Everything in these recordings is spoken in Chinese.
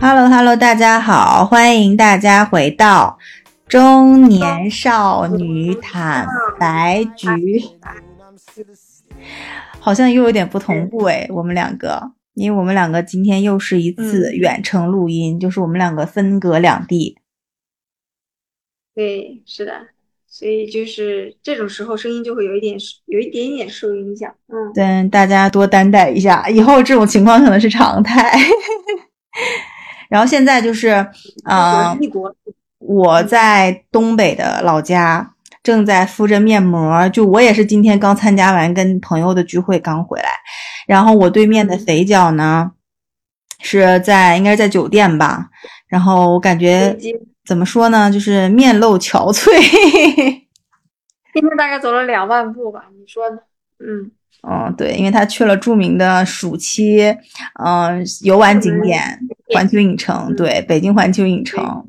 Hello Hello，大家好，欢迎大家回到中年少女坦白局。好像又有点不同步哎，我们两个，因为我们两个今天又是一次远程录音，就是我们两个分隔两地。对，是的。所以就是这种时候，声音就会有一点，有一点点受影响。嗯，对，大家多担待一下，以后这种情况可能是常态。然后现在就是，呃，我在东北的老家，正在敷着面膜。就我也是今天刚参加完跟朋友的聚会刚回来，然后我对面的肥脚呢，是在应该是在酒店吧，然后我感觉。怎么说呢？就是面露憔悴。今天大概走了两万步吧？你说呢？嗯，哦，对，因为他去了著名的暑期，嗯，游玩景点环球影城。对，北京环球影城，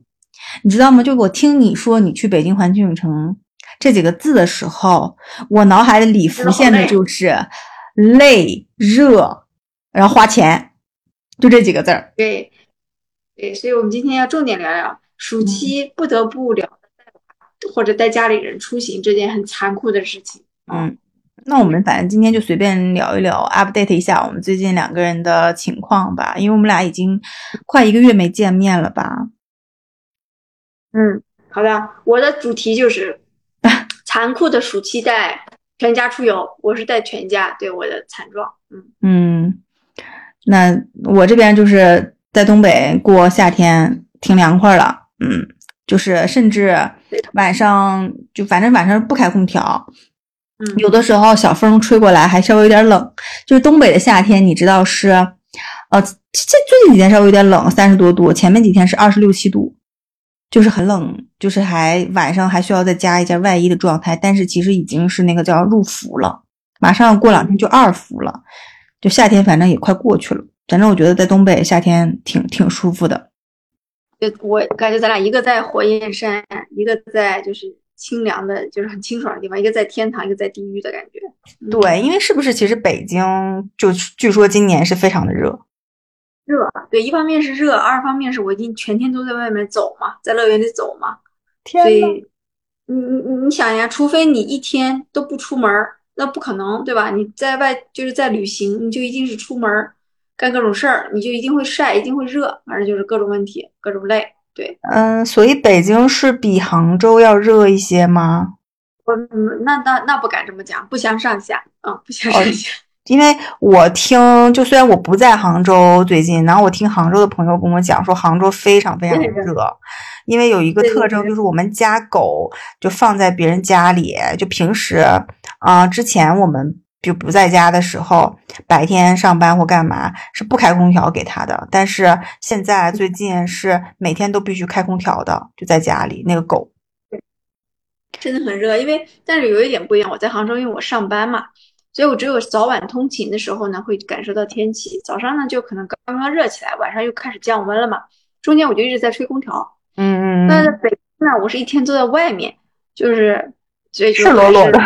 你知道吗？就我听你说你去北京环球影城这几个字的时候，我脑海里浮现的就是累、热，然后花钱，就这几个字儿。对，对，所以我们今天要重点聊聊。暑期不得不聊或者带家里人出行这件很残酷的事情。嗯，那我们反正今天就随便聊一聊，update 一下我们最近两个人的情况吧，因为我们俩已经快一个月没见面了吧。嗯，好的，我的主题就是 残酷的暑期带全家出游，我是带全家，对我的惨状。嗯嗯，那我这边就是在东北过夏天，挺凉快了。嗯，就是甚至晚上就反正晚上不开空调，嗯，有的时候小风吹过来还稍微有点冷。就是东北的夏天，你知道是，呃，这最近几天稍微有点冷，三十多度，前面几天是二十六七度，就是很冷，就是还晚上还需要再加一件外衣的状态。但是其实已经是那个叫入伏了，马上过两天就二伏了，就夏天反正也快过去了。反正我觉得在东北夏天挺挺舒服的。我感觉咱俩一个在火焰山，一个在就是清凉的，就是很清爽的地方，一个在天堂，一个在地狱的感觉。对，因为是不是其实北京就据说今年是非常的热，热。对，一方面是热，二方面是我已经全天都在外面走嘛，在乐园里走嘛。天所以你你你你想呀，除非你一天都不出门，那不可能，对吧？你在外就是在旅行，你就一定是出门。干各种事儿，你就一定会晒，一定会热，反正就是各种问题，各种累。对，嗯，所以北京是比杭州要热一些吗？我那那那不敢这么讲，不相上下，嗯，不相上下。因为我听，就虽然我不在杭州最近，然后我听杭州的朋友跟我讲说，杭州非常非常的热，因为有一个特征就是我们家狗就放在别人家里，就平时啊，之前我们。就不在家的时候，白天上班或干嘛是不开空调给他的。但是现在最近是每天都必须开空调的，就在家里那个狗，真的很热。因为但是有一点不一样，我在杭州，因为我上班嘛，所以我只有早晚通勤的时候呢，会感受到天气。早上呢就可能刚刚热起来，晚上又开始降温了嘛。中间我就一直在吹空调。嗯嗯。那在北京呢，我是一天都在外面，就是所以就赤裸裸的。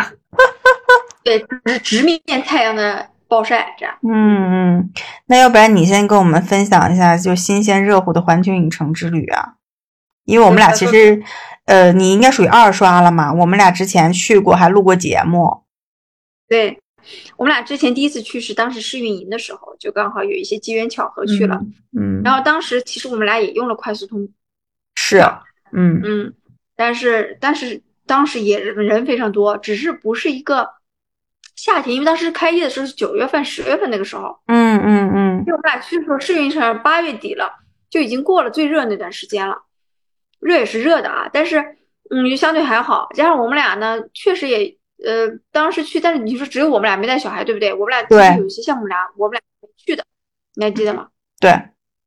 对，直直面太阳的暴晒，这样。嗯嗯，那要不然你先跟我们分享一下，就新鲜热乎的环球影城之旅啊？因为我们俩其实，呃，你应该属于二刷了嘛。我们俩之前去过，还录过节目。对，我们俩之前第一次去是当时试运营的时候，就刚好有一些机缘巧合去了。嗯。然后当时其实我们俩也用了快速通。是。嗯嗯，但是但是当时也人非常多，只是不是一个。夏天，因为当时开业的时候是九月份、十月份那个时候。嗯嗯嗯。就我们俩去的时候，试运城八月底了，就已经过了最热那段时间了。热也是热的啊，但是嗯，就相对还好。加上我们俩呢，确实也呃，当时去，但是你说只有我们俩没带小孩，对不对？我们俩其实有些项目俩我们俩没去的，你还记得吗？对，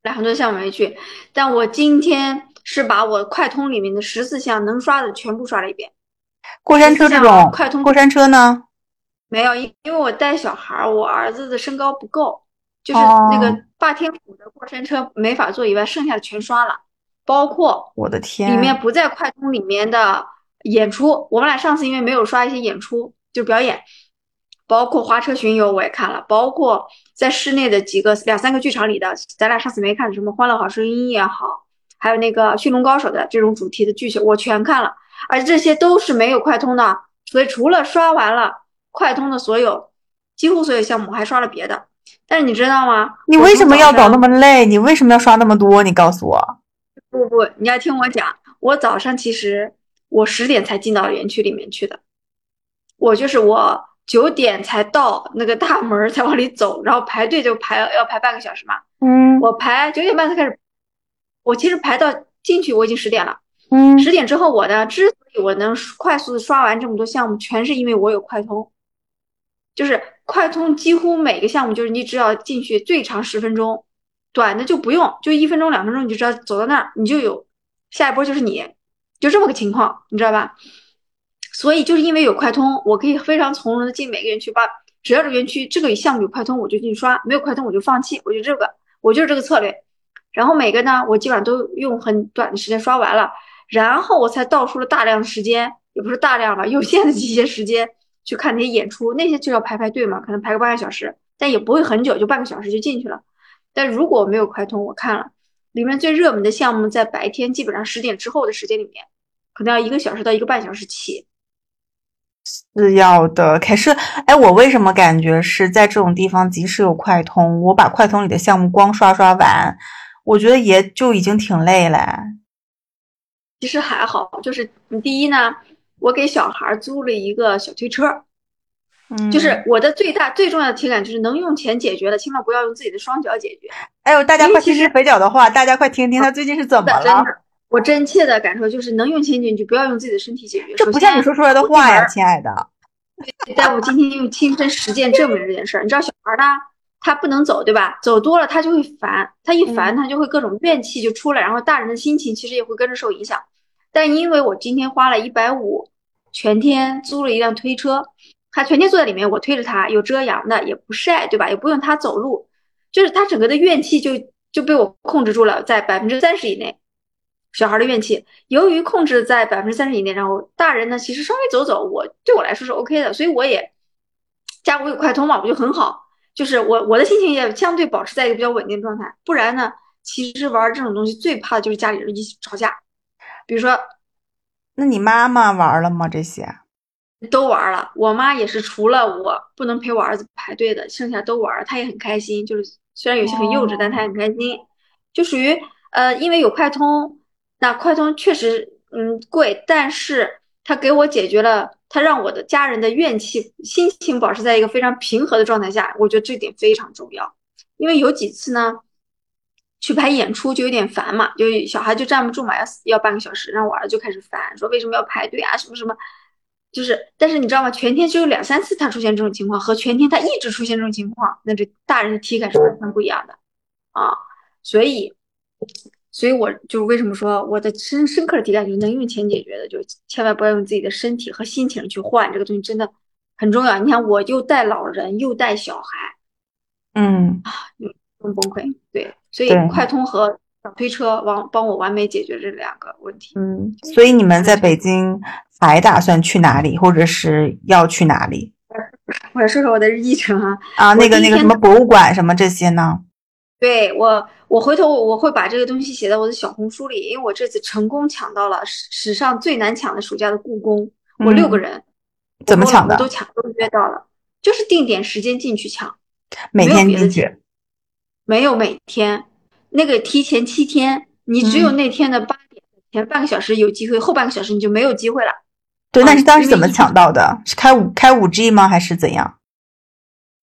俩很多项目没去。但我今天是把我快通里面的十四项能刷的全部刷了一遍。过山车这种快通过山车呢？没有，因因为我带小孩儿，我儿子的身高不够，就是那个霸天虎的过山车没法坐以外，剩下的全刷了，包括我的天，里面。不在快通里面的演出，我们俩上次因为没有刷一些演出，就表演，包括花车巡游我也看了，包括在室内的几个两三个剧场里的，咱俩上次没看的什么《欢乐好声音》也好，还有那个《驯龙高手》的这种主题的剧情，我全看了，而这些都是没有快通的，所以除了刷完了快通的所有，几乎所有项目还刷了别的。但是你知道吗？你为什么要搞那么累？你为什么要刷那么多？你告诉我。不不，你要听我讲，我早上其实我十点才进到园区里面去的，我就是我。九点才到那个大门才往里走，然后排队就排要排半个小时嘛。嗯，我排九点半才开始，我其实排到进去我已经十点了。嗯，十点之后我呢，之所以我能快速的刷完这么多项目，全是因为我有快通，就是快通几乎每个项目就是你只要进去最长十分钟，短的就不用，就一分钟两分钟你就知道走到那儿你就有下一波就是你，就这么个情况，你知道吧？所以就是因为有快通，我可以非常从容的进每个园区，把只要是园区这个项目有快通，我就进去刷；没有快通我就放弃。我就这个，我就是这个策略。然后每个呢，我基本上都用很短的时间刷完了，然后我才倒出了大量的时间，也不是大量吧，有限的一些时间去看那些演出，那些就要排排队嘛，可能排个半个小时，但也不会很久，就半个小时就进去了。但如果没有快通，我看了里面最热门的项目，在白天基本上十点之后的时间里面，可能要一个小时到一个半小时起。是要的，可是，哎，我为什么感觉是在这种地方，即使有快通，我把快通里的项目光刷刷完，我觉得也就已经挺累了。其实还好，就是你第一呢，我给小孩租了一个小推车，嗯，就是我的最大最重要的体感就是能用钱解决的，千万不要用自己的双脚解决。哎呦，大家快听听肥脚的话，大家快听听他最近是怎么了。我真切的感受就是，能用钱解决，就不要用自己的身体解决。这不像你说出来的话呀，亲爱的。但我今天用亲身实践证明这件事儿。你知道小孩呢，他不能走，对吧？走多了他就会烦，他一烦他就会各种怨气就出来，然后大人的心情其实也会跟着受影响。但因为我今天花了一百五，全天租了一辆推车，他全天坐在里面，我推着他，有遮阳的，也不晒，对吧？也不用他走路，就是他整个的怨气就就被我控制住了，在百分之三十以内。小孩的怨气，由于控制在百分之三十以内，然后大人呢，其实稍微走走，我对我来说是 OK 的，所以我也加我有快通嘛，我就很好，就是我我的心情也相对保持在一个比较稳定状态。不然呢，其实玩这种东西最怕的就是家里人一起吵架。比如说，那你妈妈玩了吗？这些都玩了，我妈也是，除了我不能陪我儿子排队的，剩下都玩，她也很开心。就是虽然有些很幼稚，但她很开心，就属于呃，因为有快通。那快通确实，嗯，贵，但是它给我解决了，它让我的家人的怨气、心情保持在一个非常平和的状态下，我觉得这点非常重要。因为有几次呢，去排演出就有点烦嘛，就小孩就站不住嘛，要要半个小时，然后我儿子就开始烦，说为什么要排队啊，什么什么，就是，但是你知道吗？全天只有两三次他出现这种情况，和全天他一直出现这种情况，那这大人的体感是完全不一样的啊，所以。所以我就为什么说我的深深刻的体感就是能用钱解决的，就千万不要用自己的身体和心情去换这个东西，真的很重要。你看，我又带老人又带小孩，嗯啊，更崩溃。对，所以快通和小推车帮帮我完美解决这两个问题。嗯，所以你们在北京还打算去哪里，或者是要去哪里？我说说我的日程啊啊，那个那个什么博物馆什么这些呢？对我，我回头我会把这个东西写在我的小红书里，因为我这次成功抢到了史史上最难抢的暑假的故宫，我六个人，怎么抢的？都抢都约到了，就是定点时间进去抢，每天进去，没有每天，那个提前七天，你只有那天的八点前半个小时有机会，后半个小时你就没有机会了。对，那是当时怎么抢到的？是开五开五 G 吗？还是怎样？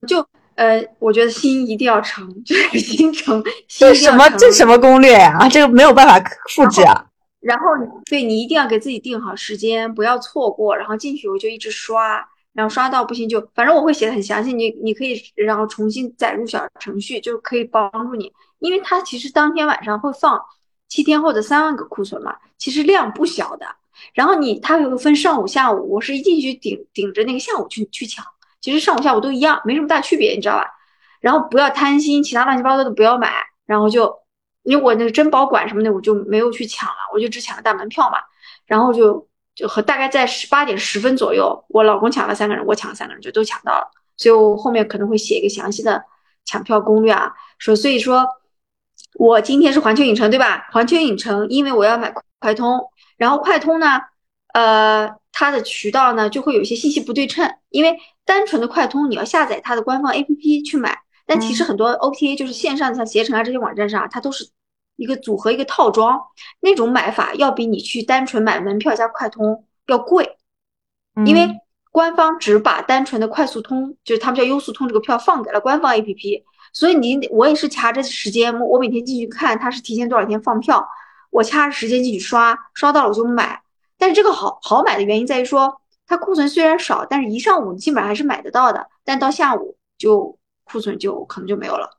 就。呃，我觉得心一定要诚，就是心诚。这什么？这什么攻略呀？啊这个没有办法复制啊。然后，对你一定要给自己定好时间，不要错过。然后进去我就一直刷，然后刷到不行就，反正我会写的很详细。你你可以然后重新载入小程序，就可以帮助你。因为它其实当天晚上会放七天后的三万个库存嘛，其实量不小的。然后你它会分上午、下午，我是一进去顶顶着那个下午去去抢。其实上午下午都一样，没什么大区别，你知道吧？然后不要贪心，其他乱七八糟的不要买。然后就因为我那个珍宝馆什么的，我就没有去抢了，我就只抢了大门票嘛。然后就就和大概在十八点十分左右，我老公抢了三个人，我抢了三个人，就都抢到了。所以我后面可能会写一个详细的抢票攻略啊。说，所以说，我今天是环球影城对吧？环球影城，因为我要买快通，然后快通呢，呃，它的渠道呢就会有一些信息不对称，因为单纯的快通你要下载它的官方 APP 去买，但其实很多 OTA 就是线上像携程啊这些网站上，它都是一个组合一个套装，那种买法要比你去单纯买门票加快通要贵，因为。官方只把单纯的快速通，就是他们叫优速通这个票放给了官方 APP，所以你我也是掐着时间，我每天进去看它是提前多少天放票，我掐着时间进去刷，刷到了我就买。但是这个好好买的原因在于说，它库存虽然少，但是一上午基本上还是买得到的，但到下午就库存就可能就没有了，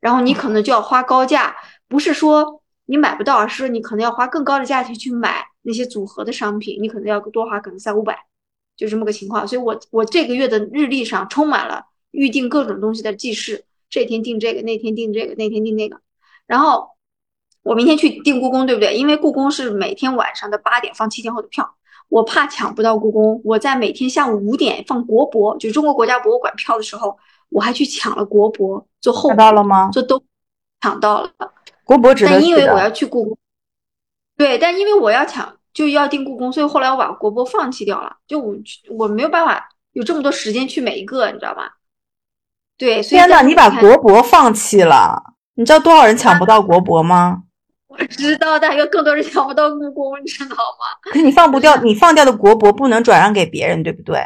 然后你可能就要花高价，不是说你买不到，而是你可能要花更高的价钱去买那些组合的商品，你可能要多花可能三五百。就这么个情况，所以我我这个月的日历上充满了预定各种东西的记事，这天订这个，那天订这个，那天订那个。然后我明天去订故宫，对不对？因为故宫是每天晚上的八点放七天后的票，我怕抢不到故宫，我在每天下午五点放国博，就中国国家博物馆票的时候，我还去抢了国博做后。抢到了吗？就都抢到了。国博值得但因为我要去故宫，对，但因为我要抢。就要订故宫，所以后来我把国博放弃掉了。就我我没有办法有这么多时间去每一个，你知道吧？对，天呐，你把国博放弃了？你知道多少人抢不到国博吗？我知道，但有更多人抢不到故宫，你知道吗？可是你放不掉，你放掉的国博不能转让给别人，对不对？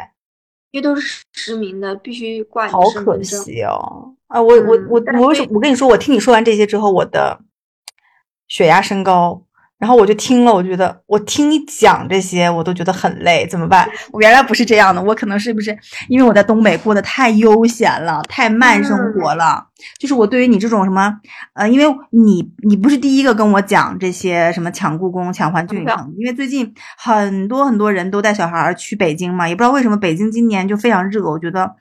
因为都是实名的，必须挂好可惜哦！啊，我我我我为什么？我跟你说，我听你说完这些之后，我的血压升高。然后我就听了，我觉得我听你讲这些，我都觉得很累，怎么办？我原来不是这样的，我可能是不是因为我在东北过得太悠闲了，太慢生活了？就是我对于你这种什么，呃，因为你你不是第一个跟我讲这些什么抢故宫、抢环球影城，因为最近很多很多人都带小孩去北京嘛，也不知道为什么北京今年就非常热，我觉得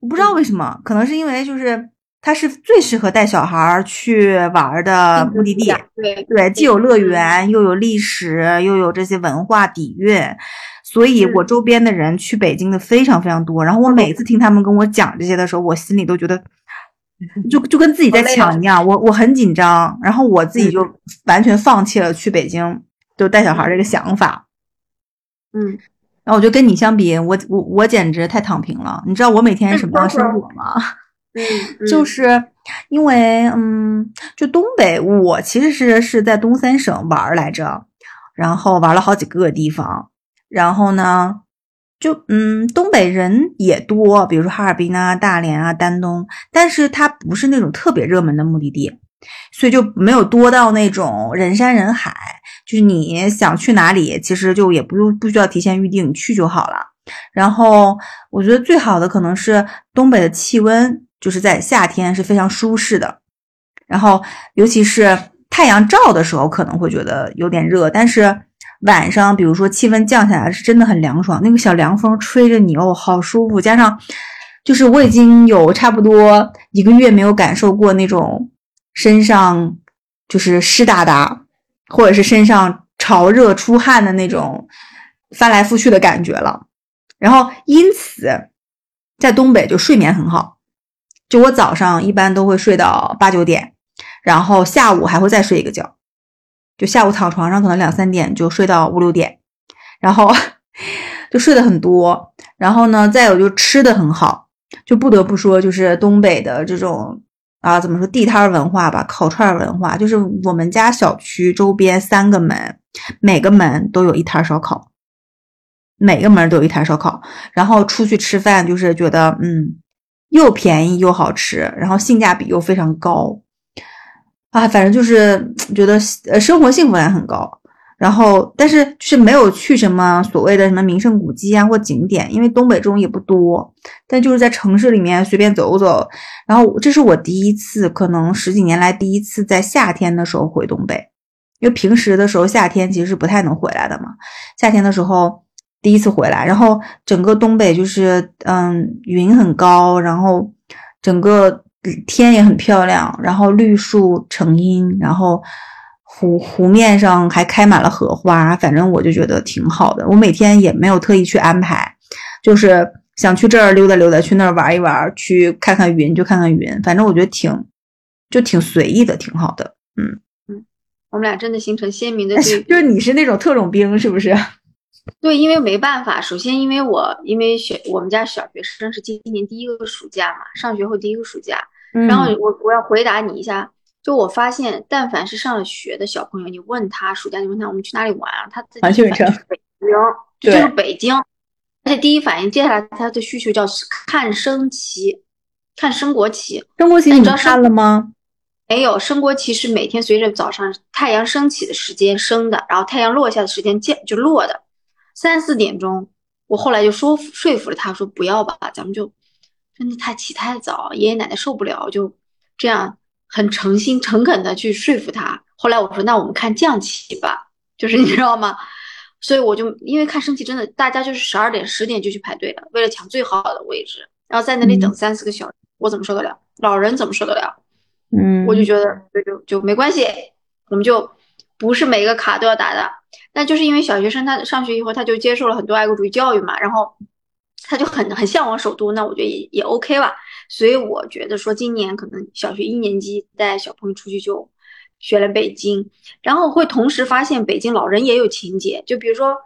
我不知道为什么，可能是因为就是。它是最适合带小孩去玩的目的地，对对，既有乐园，又有历史，又有这些文化底蕴，所以我周边的人去北京的非常非常多。然后我每次听他们跟我讲这些的时候，我心里都觉得，就就跟自己在抢一样，我我很紧张。然后我自己就完全放弃了去北京就带小孩这个想法。嗯，然后我就跟你相比，我我我简直太躺平了。你知道我每天什么样生活吗？嗯，就是因为，嗯，就东北，我其实是是在东三省玩来着，然后玩了好几个地方，然后呢，就嗯，东北人也多，比如说哈尔滨啊、大连啊、丹东，但是它不是那种特别热门的目的地，所以就没有多到那种人山人海，就是你想去哪里，其实就也不用不需要提前预定，你去就好了。然后我觉得最好的可能是东北的气温。就是在夏天是非常舒适的，然后尤其是太阳照的时候可能会觉得有点热，但是晚上比如说气温降下来是真的很凉爽，那个小凉风吹着你哦，好舒服。加上就是我已经有差不多一个月没有感受过那种身上就是湿哒哒，或者是身上潮热出汗的那种翻来覆去的感觉了。然后因此在东北就睡眠很好。就我早上一般都会睡到八九点，然后下午还会再睡一个觉，就下午躺床上可能两三点就睡到五六点，然后 就睡得很多。然后呢，再有就吃的很好，就不得不说就是东北的这种啊，怎么说地摊文化吧，烤串文化。就是我们家小区周边三个门，每个门都有一摊烧烤，每个门都有一摊烧烤。然后出去吃饭就是觉得嗯。又便宜又好吃，然后性价比又非常高，啊，反正就是觉得呃生活幸福感很高。然后，但是就是没有去什么所谓的什么名胜古迹啊或景点，因为东北这种也不多。但就是在城市里面随便走走。然后这是我第一次，可能十几年来第一次在夏天的时候回东北，因为平时的时候夏天其实是不太能回来的嘛。夏天的时候。第一次回来，然后整个东北就是，嗯，云很高，然后整个天也很漂亮，然后绿树成荫，然后湖湖面上还开满了荷花，反正我就觉得挺好的。我每天也没有特意去安排，就是想去这儿溜达溜达，去那儿玩一玩，去看看云就看看云，反正我觉得挺就挺随意的，挺好的。嗯嗯，我们俩真的形成鲜明的对，就是你是那种特种兵，是不是？对，因为没办法，首先因为我因为小我们家小学生是今年第一个暑假嘛，上学后第一个暑假，然后我我要回答你一下，就我发现，但凡是上了学的小朋友，你问他暑假，你问他我们去哪里玩啊，他自己完全是北京，就是北京。而且第一反应，接下来他的需求叫看升旗，看升国旗。升国旗你看了吗？没有，升国旗是每天随着早上太阳升起的时间升的，然后太阳落下的时间降就落的。三四点钟，我后来就说说服了他，说不要吧，咱们就真的太起太早，爷爷奶奶受不了，就这样很诚心诚恳的去说服他。后来我说，那我们看降旗吧，就是你知道吗？所以我就因为看升旗真的，大家就是十二点、十点就去排队了，为了抢最好的位置，然后在那里等三四个小时，我怎么受得了？老人怎么受得了？嗯，我就觉得就就就没关系，我们就不是每个卡都要打的。那就是因为小学生他上学以后他就接受了很多爱国主义教育嘛，然后他就很很向往首都，那我觉得也也 OK 吧。所以我觉得说今年可能小学一年级带小朋友出去就。学了北京，然后会同时发现北京老人也有情节，就比如说，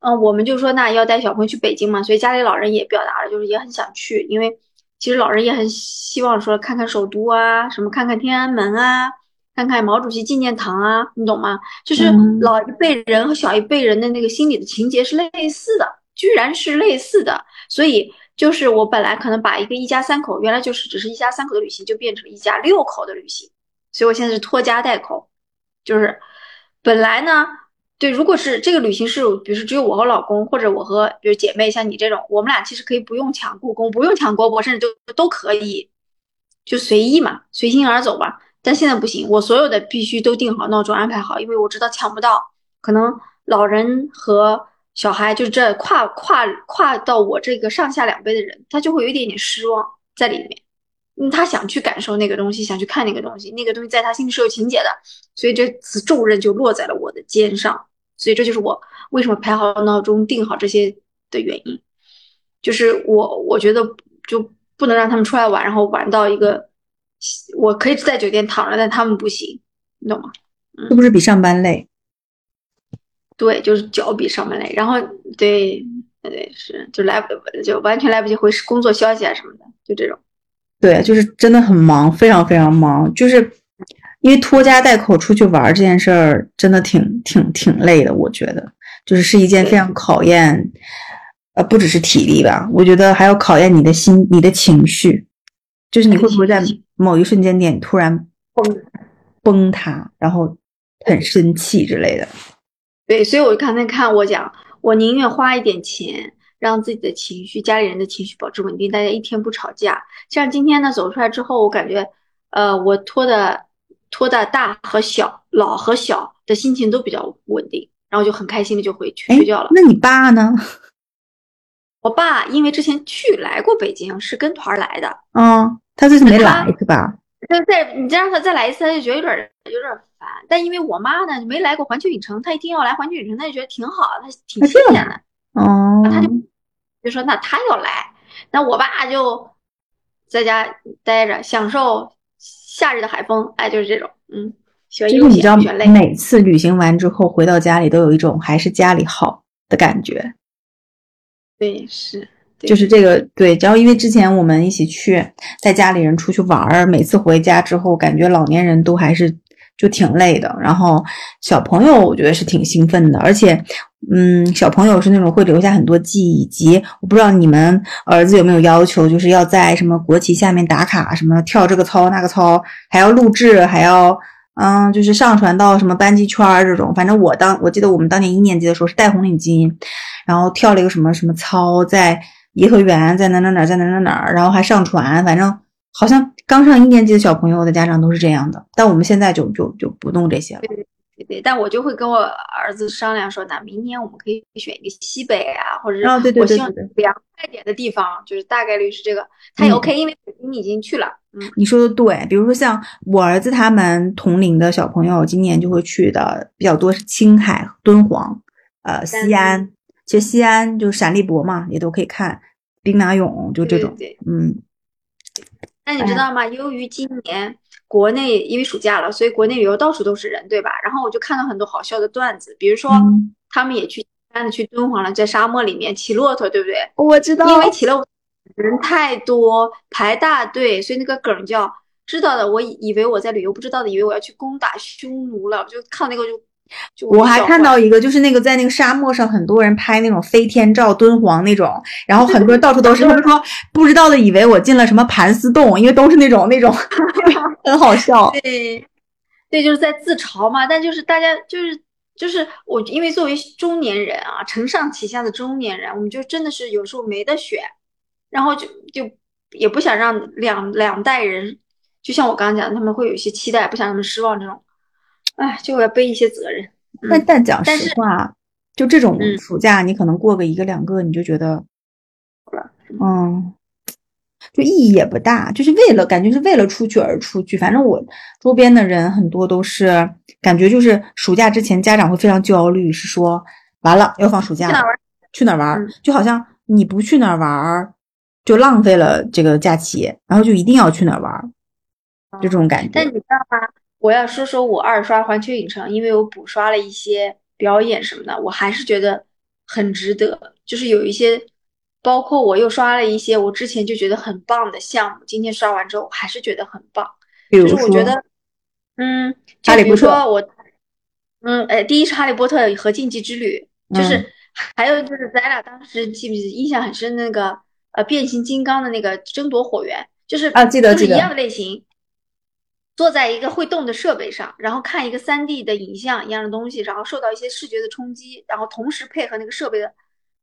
嗯，我们就说那要带小朋友去北京嘛，所以家里老人也表达了，就是也很想去，因为其实老人也很希望说看看首都啊，什么看看天安门啊，看看毛主席纪念堂啊，你懂吗？就是老一辈人和小一辈人的那个心理的情节是类似的，居然是类似的，所以就是我本来可能把一个一家三口，原来就是只是一家三口的旅行，就变成了一家六口的旅行。所以我现在是拖家带口，就是本来呢，对，如果是这个旅行是，比如说只有我和老公，或者我和比如姐妹，像你这种，我们俩其实可以不用抢故宫，不用抢国博，甚至就都可以，就随意嘛，随心而走吧。但现在不行，我所有的必须都定好闹钟，安排好，因为我知道抢不到，可能老人和小孩就这跨跨跨到我这个上下两辈的人，他就会有一点点失望在里面。嗯，他想去感受那个东西，想去看那个东西，那个东西在他心里是有情节的，所以这次重任就落在了我的肩上。所以这就是我为什么排好闹钟、定好这些的原因，就是我我觉得就不能让他们出来玩，然后玩到一个我可以在酒店躺着，但他们不行，你懂吗？是不是比上班累？对，就是脚比上班累。然后对对是，就来不就完全来不及回工作消息啊什么的，就这种。对，就是真的很忙，非常非常忙。就是因为拖家带口出去玩这件事儿，真的挺挺挺累的。我觉得，就是是一件非常考验，呃，不只是体力吧，我觉得还要考验你的心、你的情绪。就是你会不会在某一瞬间点突然崩崩塌，然后很生气之类的？对，所以我刚才看我讲，我宁愿花一点钱。让自己的情绪、家里人的情绪保持稳定，大家一天不吵架。像今天呢，走出来之后，我感觉，呃，我拖的拖的大和小、老和小的心情都比较稳定，然后就很开心的就回去睡觉了。那你爸呢？我爸因为之前去来过北京，是跟团来的。嗯，他这次没来是吧？再再你再让他再来一次，他就觉得有点有点烦。但因为我妈呢没来过环球影城，她一定要来环球影城，她就觉得挺好，她挺新鲜的。哦，他就。就说那他要来，那我爸就在家待着，享受夏日的海风。哎，就是这种，嗯，喜欢悠闲，喜欢累。每次旅行完之后回到家里，都有一种还是家里好的感觉。对，是，就是这个对。然后因为之前我们一起去带家里人出去玩儿，每次回家之后，感觉老年人都还是就挺累的。然后小朋友我觉得是挺兴奋的，而且。嗯，小朋友是那种会留下很多记忆，以及我不知道你们儿子有没有要求，就是要在什么国旗下面打卡，什么跳这个操那个操，还要录制，还要嗯，就是上传到什么班级圈儿这种。反正我当我记得我们当年一年级的时候是戴红领巾，然后跳了一个什么什么操，在颐和园，在哪哪哪，在哪哪哪，然后还上传。反正好像刚上一年级的小朋友的家长都是这样的，但我们现在就就就不弄这些了。对对对，但我就会跟我儿子商量说，那明年我们可以选一个西北啊，或者是我希望凉快点的地方，就是大概率是这个，他也 OK，因为你已经去了。嗯，你说的对，比如说像我儿子他们同龄的小朋友，今年就会去的比较多是青海、敦煌、呃西安，其实西安就是陕历博嘛，也都可以看。兵马俑，就这种。对，嗯。那你知道吗？由于今年国内因为暑假了，所以国内旅游到处都是人，对吧？然后我就看到很多好笑的段子，比如说他们也去的去敦煌了，在沙漠里面骑骆驼，对不对？我知道，因为骑了人太多，排大队，所以那个梗叫知道的。我以为我在旅游，不知道的以为我要去攻打匈奴了，我就看那个就。我还看到一个，就是那个在那个沙漠上，很多人拍那种飞天照，敦煌那种，然后很多人到处都是。他们说不知道的以为我进了什么盘丝洞，因为都是那种那种，很好笑。对，对，就是在自嘲嘛。但就是大家就是就是我，因为作为中年人啊，承上启下的中年人，我们就真的是有时候没得选，然后就就也不想让两两代人，就像我刚刚讲，他们会有一些期待，不想让他们失望这种。哎，就要背一些责任。但但讲实话，就这种暑假，你可能过个一个两个，你就觉得，嗯，就意义也不大。就是为了感觉是为了出去而出去。反正我周边的人很多都是感觉就是暑假之前家长会非常焦虑，是说完了要放暑假了，去哪玩？就好像你不去哪儿玩，就浪费了这个假期，然后就一定要去哪儿玩，就这种感觉。但你知道吗？我要说说我二刷环球影城，因为我补刷了一些表演什么的，我还是觉得很值得。就是有一些，包括我又刷了一些我之前就觉得很棒的项目，今天刷完之后还是觉得很棒。比如说，我觉得，嗯，就比如说我，嗯，哎，第一是哈利波特和禁忌之旅，就是还有就是咱俩当时记不记得印象很深那个呃变形金刚的那个争夺火源，就是啊记得记得一样的类型。坐在一个会动的设备上，然后看一个三 D 的影像一样的东西，然后受到一些视觉的冲击，然后同时配合那个设备的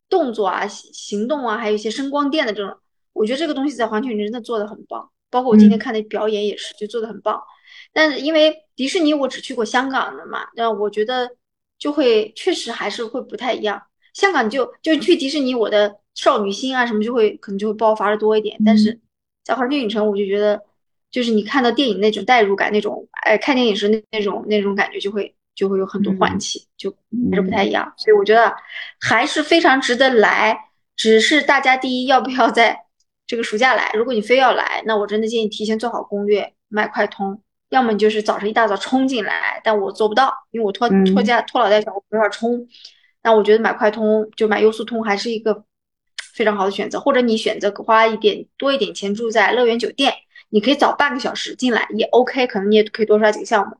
动作啊、行动啊，还有一些声光电的这种，我觉得这个东西在环球影城真的做的很棒。包括我今天看的表演也是，就做的很棒。但是因为迪士尼我只去过香港的嘛，那我觉得就会确实还是会不太一样。香港就就去迪士尼，我的少女心啊什么就会可能就会爆发的多一点，但是在环球影城我就觉得。就是你看到电影那种代入感，那种哎，看电影时那那种那种感觉，就会就会有很多唤起，就还是不太一样。所以我觉得还是非常值得来，只是大家第一要不要在这个暑假来？如果你非要来，那我真的建议提前做好攻略，买快通。要么你就是早上一大早冲进来，但我做不到，因为我拖拖家拖老带小，我没法冲。那我觉得买快通就买优速通还是一个非常好的选择，或者你选择花一点多一点钱住在乐园酒店。你可以早半个小时进来也 OK，可能你也可以多刷几个项目。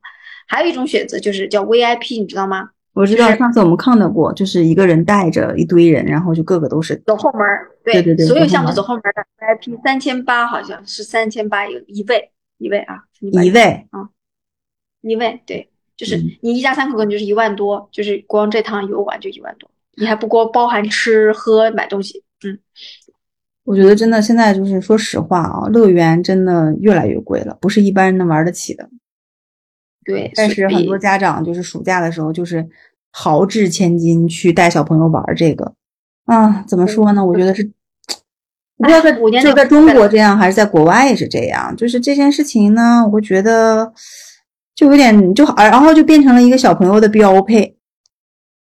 还有一种选择就是叫 VIP，你知道吗？我知道，上次我们看到过，就是一个人带着一堆人，然后就个个都是走后门。对对对，所有项目走后门的 VIP 三千八，好像是三千八一一位一位啊，一位啊，一位对，就是你一家三口可能就是一万多，就是光这趟游玩就一万多，你还不光包含吃喝买东西，嗯。我觉得真的现在就是说实话啊，乐园真的越来越贵了，不是一般人能玩得起的。对，但是很多家长就是暑假的时候就是豪掷千金去带小朋友玩这个啊，怎么说呢？我觉得是，不知道在就在中国这样，还是在国外也是这样。就是这件事情呢，我觉得就有点就好，然后就变成了一个小朋友的标配，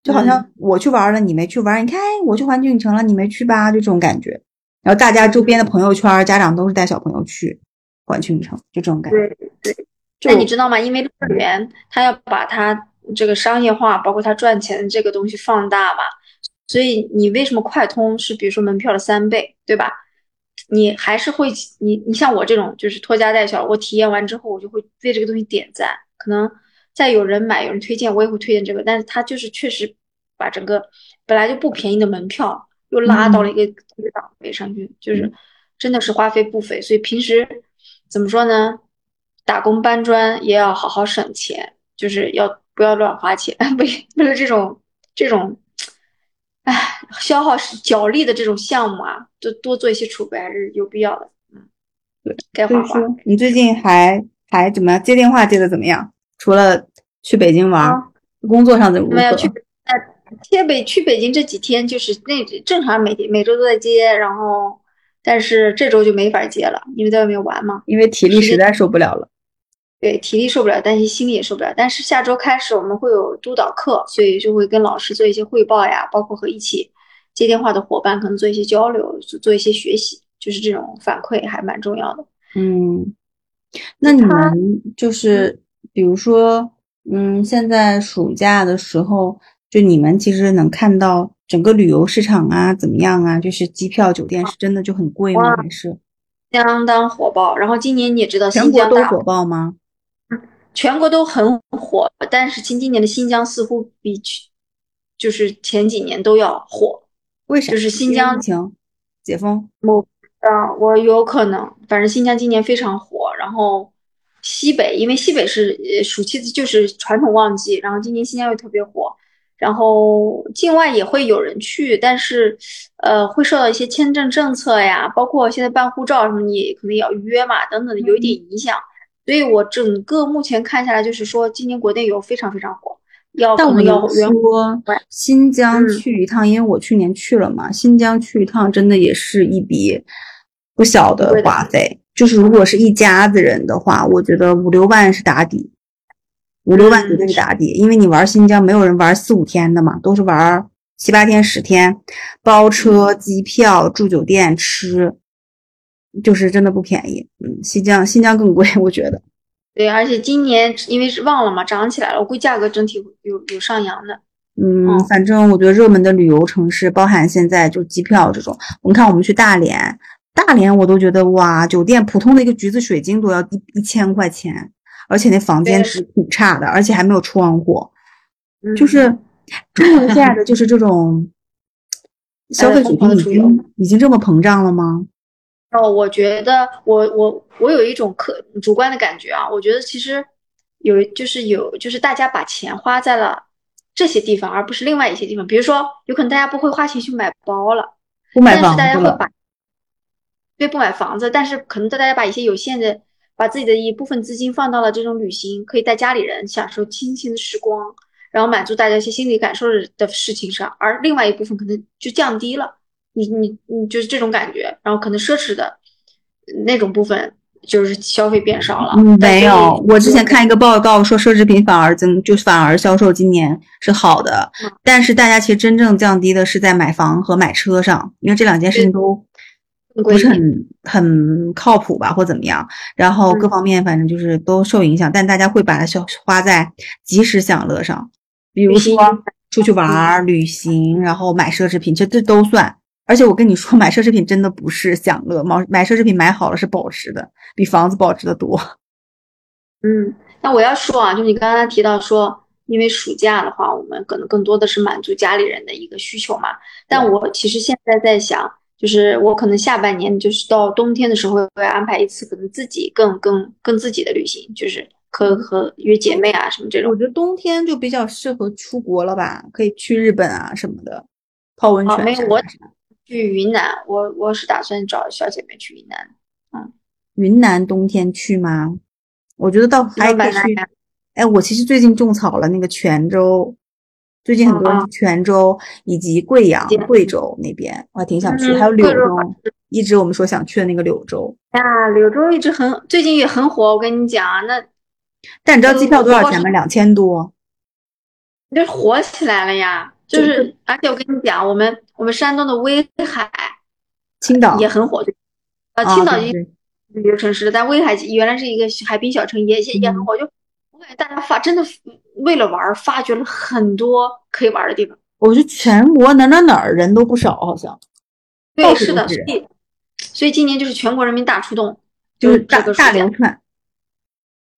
就好像我去玩了，你没去玩，你看我去环球影城了，你没去吧？就这种感觉。然后大家周边的朋友圈，家长都是带小朋友去环球影城，就这种感觉。对对。那你知道吗？因为乐园它要把它这个商业化，包括它赚钱的这个东西放大嘛，所以你为什么快通是比如说门票的三倍，对吧？你还是会你你像我这种就是拖家带小，我体验完之后我就会为这个东西点赞。可能再有人买，有人推荐，我也会推荐这个。但是它就是确实把整个本来就不便宜的门票。又拉到了一个一个档位上去，就是真的是花费不菲，所以平时怎么说呢？打工搬砖也要好好省钱，就是要不要乱花钱，为为了这种这种，唉，消耗脚力的这种项目啊，就多做一些储备还是有必要的。嗯，对，该花花。你最近还还怎么样？接电话接的怎么样？除了去北京玩，工作上怎么？没有去。贴北去北京这几天就是那正常每天每周都在接，然后但是这周就没法接了，因为在外面玩嘛，因为体力实在受不了了。对，体力受不了，但是心里也受不了。但是下周开始我们会有督导课，所以就会跟老师做一些汇报呀，包括和一起接电话的伙伴可能做一些交流，做一些学习，就是这种反馈还蛮重要的。嗯，那你们就是比如说，嗯，现在暑假的时候，就你们其实能看到整个旅游市场啊怎么样啊？就是机票、酒店是真的就很贵吗？还是相当火爆？然后今年你也知道，全国都火爆吗？全国都很火，但是今今年的新疆似乎比去就是前几年都要火。为啥？就是新疆解封。我啊，我有可能，反正新疆今年非常火。然后西北，因为西北是呃暑期就是传统旺季，然后今年新疆又特别火。然后境外也会有人去，但是呃会受到一些签证政策呀，包括现在办护照什么，你可能也要预约嘛，等等的，有一点影响。所以我整个目前看下来，就是说今年国内游非常非常火。但我们要说新疆去一趟，因为我去年去了嘛，新疆去一趟真的也是一笔不小的花费。就是如果是一家子人的话，我觉得五六万是打底，五六万绝对是打底。因为你玩新疆，没有人玩四五天的嘛，都是玩七八天、十天，包车、机票、住酒店、吃，就是真的不便宜。嗯，新疆新疆更贵，我觉得。对，而且今年因为是旺了嘛，涨起来了，我估计价格整体有有上扬的。嗯，反正我觉得热门的旅游城市，包含现在就机票这种，我们看我们去大连，大连我都觉得哇，酒店普通的一个橘子水晶都要一一千块钱，而且那房间是挺差的，而且还没有窗户，就是中国现在的就是这种 消费水平已经已经这么膨胀了吗？哦，我觉得我我我有一种客主观的感觉啊，我觉得其实有就是有就是大家把钱花在了这些地方，而不是另外一些地方。比如说，有可能大家不会花钱去买包了，不买房子大家会把对不买房子，但是可能大家把一些有限的把自己的一部分资金放到了这种旅行，可以带家里人享受亲情的时光，然后满足大家一些心理感受的事情上，而另外一部分可能就降低了。你你你就是这种感觉，然后可能奢侈的那种部分就是消费变少了。嗯，没有，我之前看一个报告说奢侈品反而增，就反而销售今年是好的。但是大家其实真正降低的是在买房和买车上，因为这两件事情都不是很很靠谱吧，或怎么样。然后各方面反正就是都受影响，但大家会把它消花在及时享乐上，比如说出去玩、旅行，然后买奢侈品，这这都算。而且我跟你说，买奢侈品真的不是享乐，买买奢侈品买好了是保值的，比房子保值的多。嗯，那我要说啊，就你刚刚提到说，因为暑假的话，我们可能更多的是满足家里人的一个需求嘛。但我其实现在在想，就是我可能下半年，就是到冬天的时候，会安排一次可能自己更更更自己的旅行，就是和和约姐妹啊什么这种。我觉得冬天就比较适合出国了吧，可以去日本啊什么的，泡温泉。没有我。去云南，我我是打算找小姐妹去云南。嗯，云南冬天去吗？我觉得到还可以去。哎，我其实最近种草了那个泉州，最近很多人去泉州以及贵阳、贵州那边，我还挺想去。还有柳州，一直我们说想去的那个柳州。啊，柳州一直很，最近也很火。我跟你讲，那但你知道机票多少钱吗？两千多。这火起来了呀！就是，而且我跟你讲，我们我们山东的威海、青岛也很火，啊，青岛已经旅游城市了，但威海原来是一个海滨小城，也也也很火。就我感觉大家发真的为了玩，发掘了很多可以玩的地方。我觉得全国哪哪哪儿人都不少，好像。对，是的，所以所以今年就是全国人民大出动，就是大大连串。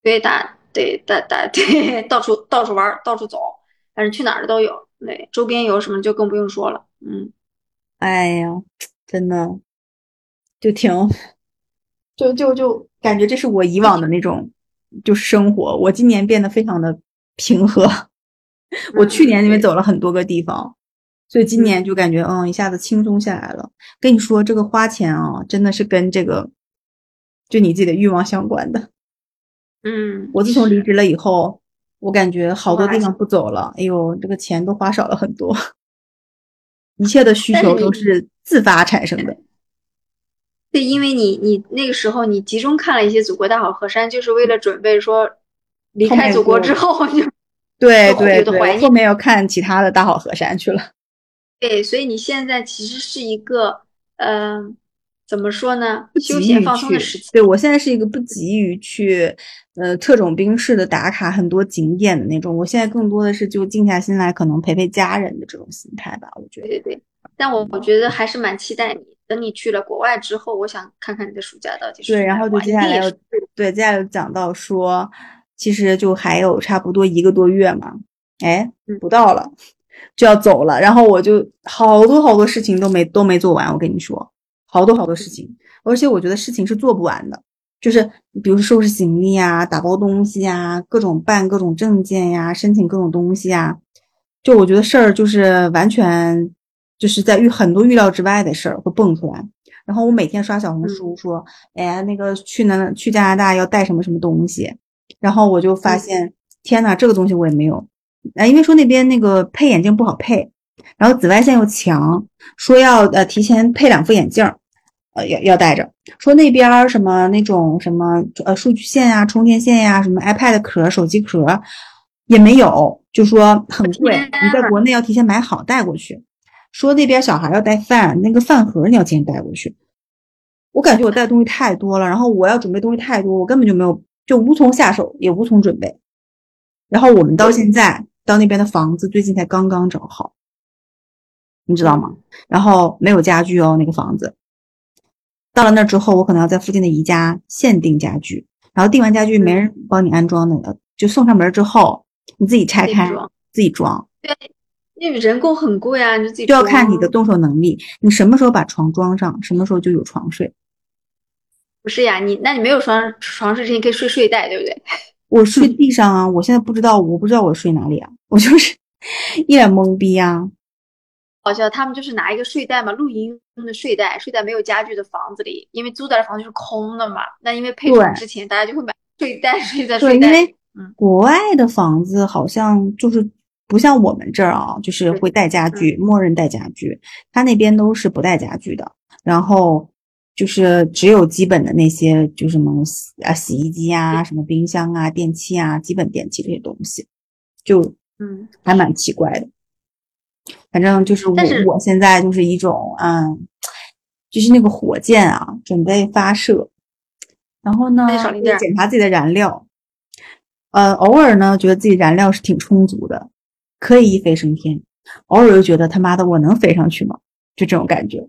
对，大对大大对，到处到处玩，到处走，反正去哪儿的都有。对，周边游什么就更不用说了。嗯，哎呀，真的就挺，就就就感觉这是我以往的那种就是生活。我今年变得非常的平和。我去年因为走了很多个地方，所以今年就感觉嗯一下子轻松下来了。跟你说，这个花钱啊，真的是跟这个就你自己的欲望相关的。嗯，我自从离职了以后。我感觉好多地方不走了，哎呦，这个钱都花少了很多，一切的需求都是自发产生的。对，因为你你那个时候你集中看了一些祖国大好河山，就是为了准备说离开祖国之后就对对对，后面要看其他的大好河山去了。对，所以你现在其实是一个，嗯，怎么说呢？休闲放松的时期。对我现在是一个不急于去，呃，特种兵式的打卡很多景点的那种。我现在更多的是就静下心来，可能陪陪家人的这种心态吧。我觉得，对对对。但我我觉得还是蛮期待你，等你去了国外之后，我想看看你的暑假到底是。对，然后就接下来对接下来讲到说，其实就还有差不多一个多月嘛，哎，不到了。就要走了，然后我就好多好多事情都没都没做完。我跟你说，好多好多事情，而且我觉得事情是做不完的。就是比如说收拾行李呀、打包东西呀、各种办各种证件呀、申请各种东西啊，就我觉得事儿就是完全就是在预很多预料之外的事儿会蹦出来。然后我每天刷小红书说，哎，那个去哪去加拿大要带什么什么东西，然后我就发现，天呐，这个东西我也没有。啊，因为说那边那个配眼镜不好配，然后紫外线又强，说要呃提前配两副眼镜，呃要要带着。说那边什么那种什么呃数据线呀、充电线呀、什么 iPad 壳、手机壳也没有，就说很贵，你在国内要提前买好带过去。说那边小孩要带饭，那个饭盒你要提前带过去。我感觉我带的东西太多了，然后我要准备东西太多，我根本就没有就无从下手，也无从准备。然后我们到现在。到那边的房子最近才刚刚找好，你知道吗？然后没有家具哦，那个房子。到了那之后，我可能要在附近的宜家现定家具，然后订完家具没人帮你安装那个，就送上门之后你自己拆开自己装。对，因为人工很贵啊，你就自己就要看你的动手能力，你什么时候把床装上，什么时候就有床睡。不是呀，你那你没有床床睡之前可以睡睡袋，对不对？我睡地上啊，我现在不知道，我不知道我睡哪里啊。我就是 一脸懵逼啊，好像他们就是拿一个睡袋嘛，露营用的睡袋，睡在没有家具的房子里，因为租的房子是空的嘛。那因为配床之前，大家就会买睡袋睡在睡袋。因为国外的房子好像就是不像我们这儿啊，就是会带家具，默认带家具。他那边都是不带家具的，然后就是只有基本的那些，就什么啊洗衣机啊、什么冰箱啊、电器啊、基本电器这些东西，就。嗯，还蛮奇怪的。反正就是我，我现在就是一种，嗯，就是那个火箭啊，准备发射。然后呢，检查自己的燃料。呃，偶尔呢，觉得自己燃料是挺充足的，可以一飞升天。偶尔又觉得他妈的，我能飞上去吗？就这种感觉。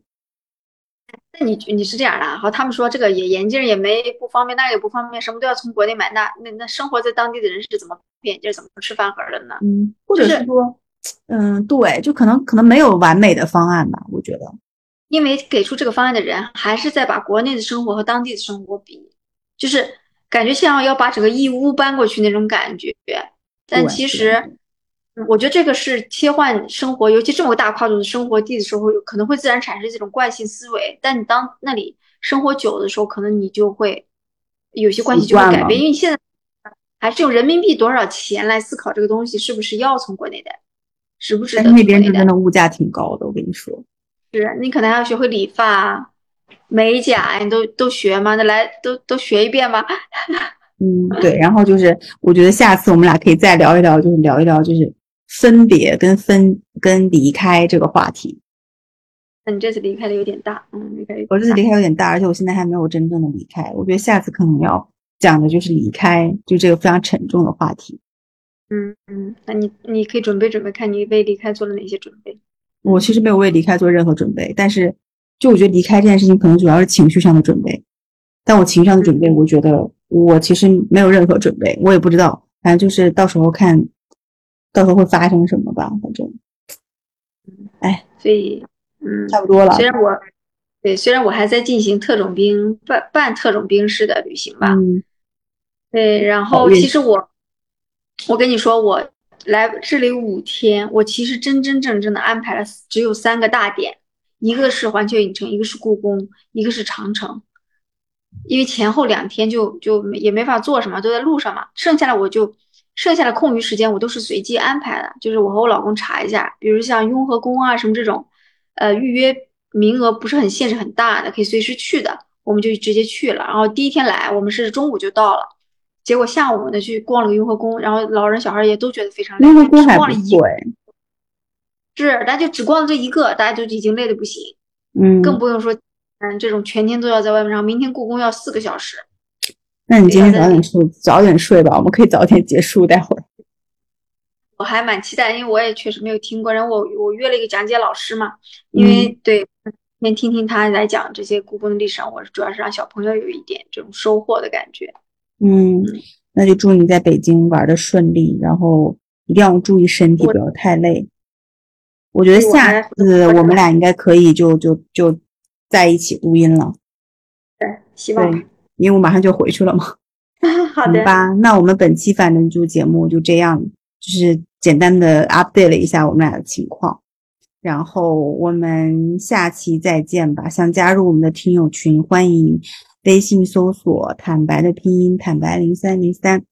那你你是这样的啊，好，他们说这个也眼镜也没不方便，那也不方便，什么都要从国内买，那那那生活在当地的人是怎么眼镜怎么吃饭盒的呢？嗯，或者是说，嗯，对，就可能可能没有完美的方案吧，我觉得，因为给出这个方案的人还是在把国内的生活和当地的生活比，就是感觉像要把整个义乌搬过去那种感觉，但其实。我觉得这个是切换生活，尤其这么大跨度的生活地的时候，可能会自然产生这种惯性思维。但你当那里生活久的时候，可能你就会有些关系就会改变。因为你现在还是用人民币多少钱来思考这个东西，是不是要从国内带，值不值得？那边真的物价挺高的，我跟你说。是你可能还要学会理发、美甲，你都都学吗？那来都都学一遍吧？嗯，对。然后就是，我觉得下次我们俩可以再聊一聊，就是聊一聊，就是。分别跟分跟离开这个话题，那你这次离开的有点大，嗯，离开我这次离开有点大，而且我现在还没有真正的离开。我觉得下次可能要讲的就是离开，就这个非常沉重的话题。嗯嗯，那你你可以准备准备，看你为离开做了哪些准备。我其实没有为离开做任何准备，但是就我觉得离开这件事情可能主要是情绪上的准备。但我情绪上的准备，我觉得我其实没有任何准备，我也不知道，反正就是到时候看。到时候会发生什么吧？反正，哎，所以，嗯，差不多了。虽然我，对，虽然我还在进行特种兵半半特种兵式的旅行吧，嗯，对。然后，其实我，我跟你说，我来这里五天，我其实真真正正的安排了只有三个大点，一个是环球影城，一个是故宫，一个是长城。因为前后两天就就也没法做什么，都在路上嘛。剩下的我就。剩下的空余时间我都是随机安排的，就是我和我老公查一下，比如像雍和宫啊什么这种，呃，预约名额不是很限制很大的，可以随时去的，我们就直接去了。然后第一天来，我们是中午就到了，结果下午呢去逛了个雍和宫，然后老人小孩也都觉得非常。雍和宫还不错是，咱就只逛了这一个，大家就已经累的不行。嗯，更不用说，嗯，这种全天都要在外面然后。明天故宫要四个小时。那你今天早点睡，早点睡吧，我们可以早点结束。待会儿，我还蛮期待，因为我也确实没有听过。然后我我约了一个讲解老师嘛，因为对，先听听他来讲这些故宫的历史。我主要是让小朋友有一点这种收获的感觉。嗯，那就祝你在北京玩的顺利，然后一定要注意身体，不要太累。我觉得下次我们俩应该可以就就就在一起录音了。对，希望。因为我马上就回去了嘛。好的。吧，那我们本期反正就节目就这样，就是简单的 update 了一下我们俩的情况，然后我们下期再见吧。想加入我们的听友群，欢迎微信搜索“坦白”的拼音“坦白零三零三”。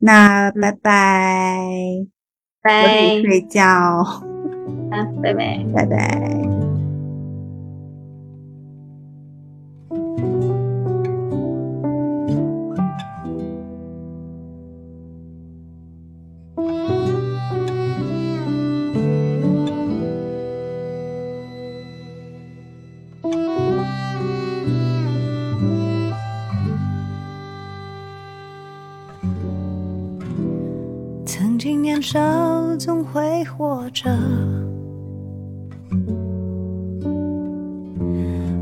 那拜拜，拜，睡觉。嗯，拜拜，拜拜。总会活着，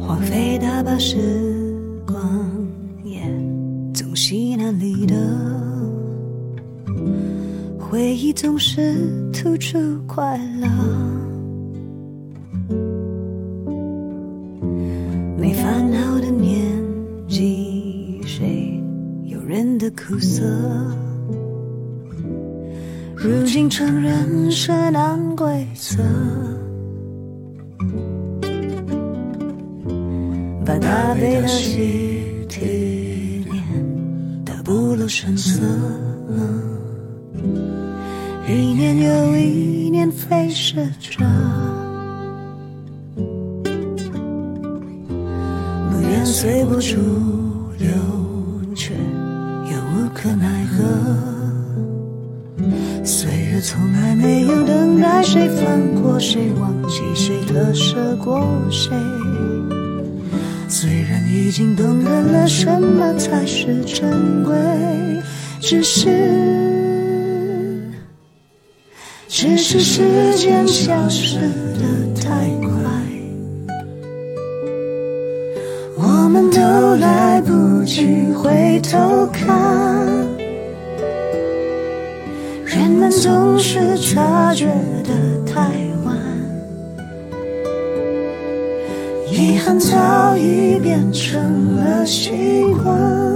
荒废大把时光也总稀难离的，回忆总是突出快乐，没烦恼的年纪，谁有人的苦涩？如今承认是难规则，把大悲的喜体念它不露声色，一年又一年飞逝着，不愿随波逐。谁放过谁，忘记谁特舍过谁。虽然已经懂得了什么才是珍贵，只是，只是时间消失的太快，我们都来不及回头看。是察觉得太晚，遗憾早已变成了习惯。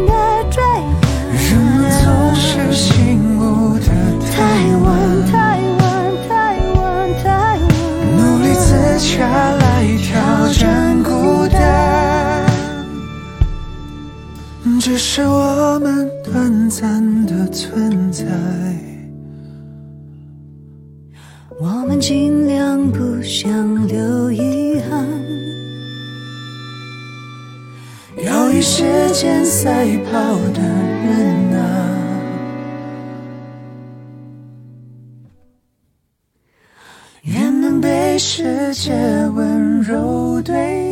只是我们短暂的存在。我们尽量不想留遗憾，要与时间赛跑的人啊。愿能被世界温柔对待。